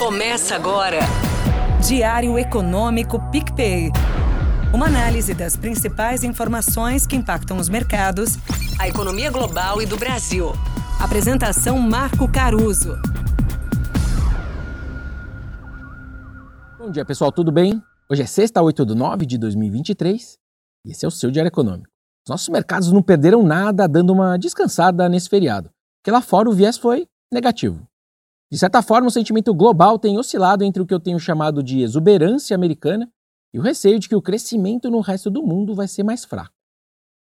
Começa agora. Diário Econômico PicPay. Uma análise das principais informações que impactam os mercados, a economia global e do Brasil. Apresentação Marco Caruso. Bom dia, pessoal, tudo bem? Hoje é sexta, 8 de 9 de 2023 e esse é o seu Diário Econômico. Os nossos mercados não perderam nada dando uma descansada nesse feriado, porque lá fora o viés foi negativo. De certa forma, o sentimento global tem oscilado entre o que eu tenho chamado de exuberância americana e o receio de que o crescimento no resto do mundo vai ser mais fraco.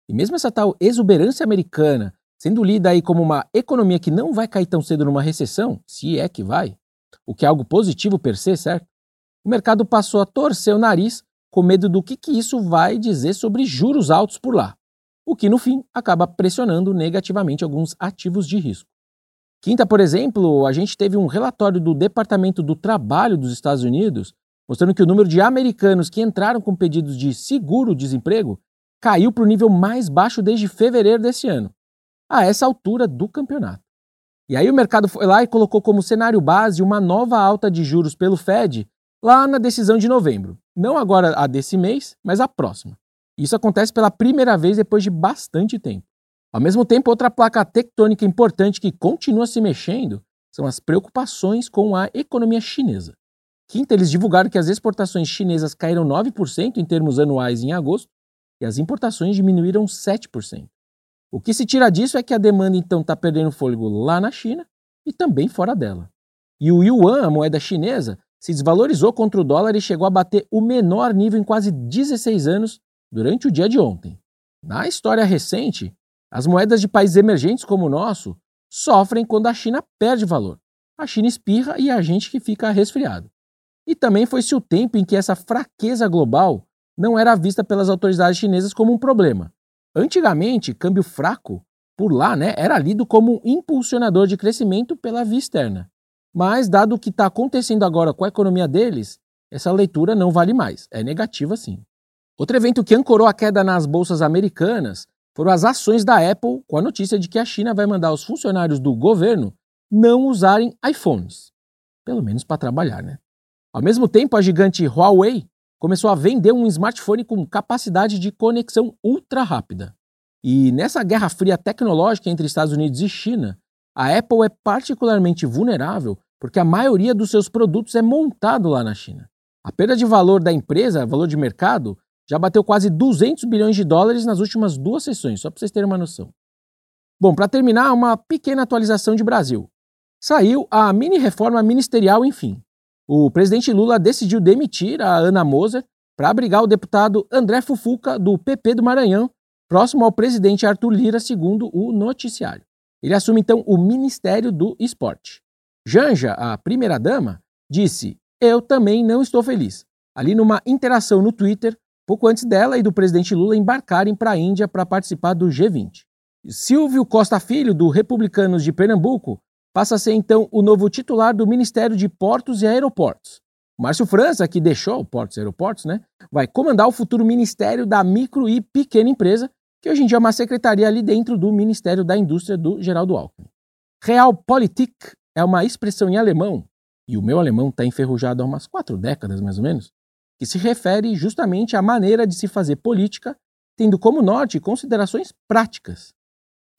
E mesmo essa tal exuberância americana sendo lida aí como uma economia que não vai cair tão cedo numa recessão, se é que vai, o que é algo positivo per se, certo? O mercado passou a torcer o nariz com medo do que, que isso vai dizer sobre juros altos por lá, o que no fim acaba pressionando negativamente alguns ativos de risco. Quinta, por exemplo, a gente teve um relatório do Departamento do Trabalho dos Estados Unidos mostrando que o número de americanos que entraram com pedidos de seguro-desemprego caiu para o nível mais baixo desde fevereiro desse ano, a essa altura do campeonato. E aí o mercado foi lá e colocou como cenário base uma nova alta de juros pelo Fed lá na decisão de novembro. Não agora a desse mês, mas a próxima. Isso acontece pela primeira vez depois de bastante tempo. Ao mesmo tempo, outra placa tectônica importante que continua se mexendo são as preocupações com a economia chinesa. Quinta, eles divulgaram que as exportações chinesas caíram 9% em termos anuais em agosto e as importações diminuíram 7%. O que se tira disso é que a demanda então está perdendo fôlego lá na China e também fora dela. E o yuan, a moeda chinesa, se desvalorizou contra o dólar e chegou a bater o menor nível em quase 16 anos durante o dia de ontem. Na história recente, as moedas de países emergentes como o nosso sofrem quando a China perde valor. A China espirra e a gente que fica resfriado. E também foi-se o tempo em que essa fraqueza global não era vista pelas autoridades chinesas como um problema. Antigamente, câmbio fraco, por lá, né, era lido como um impulsionador de crescimento pela via externa. Mas, dado o que está acontecendo agora com a economia deles, essa leitura não vale mais, é negativa sim. Outro evento que ancorou a queda nas bolsas americanas foram as ações da Apple com a notícia de que a China vai mandar os funcionários do governo não usarem iPhones. Pelo menos para trabalhar, né? Ao mesmo tempo, a gigante Huawei começou a vender um smartphone com capacidade de conexão ultra rápida. E nessa guerra fria tecnológica entre Estados Unidos e China, a Apple é particularmente vulnerável porque a maioria dos seus produtos é montado lá na China. A perda de valor da empresa, valor de mercado, já bateu quase 200 bilhões de dólares nas últimas duas sessões, só para vocês terem uma noção. Bom, para terminar, uma pequena atualização de Brasil. Saiu a mini reforma ministerial, enfim. O presidente Lula decidiu demitir a Ana Moser para abrigar o deputado André Fufuca, do PP do Maranhão, próximo ao presidente Arthur Lira, segundo o noticiário. Ele assume então o Ministério do Esporte. Janja, a primeira-dama, disse: Eu também não estou feliz. Ali numa interação no Twitter, pouco antes dela e do presidente Lula embarcarem para a Índia para participar do G20. Silvio Costa Filho, do Republicanos de Pernambuco, passa a ser então o novo titular do Ministério de Portos e Aeroportos. Márcio França, que deixou Portos e Aeroportos, né, vai comandar o futuro Ministério da Micro e Pequena Empresa, que hoje em dia é uma secretaria ali dentro do Ministério da Indústria do Geraldo Alckmin. Realpolitik é uma expressão em alemão, e o meu alemão está enferrujado há umas quatro décadas mais ou menos, que se refere justamente à maneira de se fazer política, tendo como norte considerações práticas.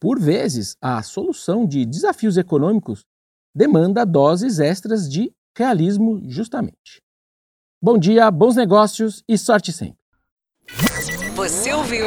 Por vezes, a solução de desafios econômicos demanda doses extras de realismo, justamente. Bom dia, bons negócios e sorte sempre. Você ouviu?